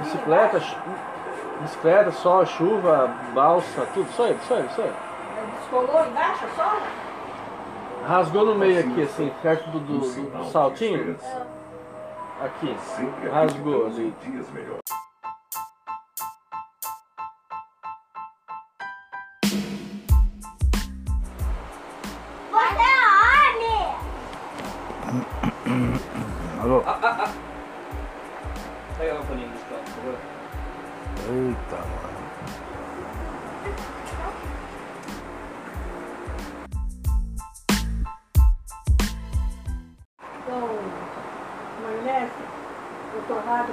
Bicicleta, bicicleta, sol, chuva, balsa, tudo, só ele, só ele, só ele. Descolou embaixo só? Rasgou no meio aqui, assim, perto do, do, do saltinho. Ah. Aqui, rasgou ali. É Alô? Ah. Eita, mano. Então, maionese, o torrado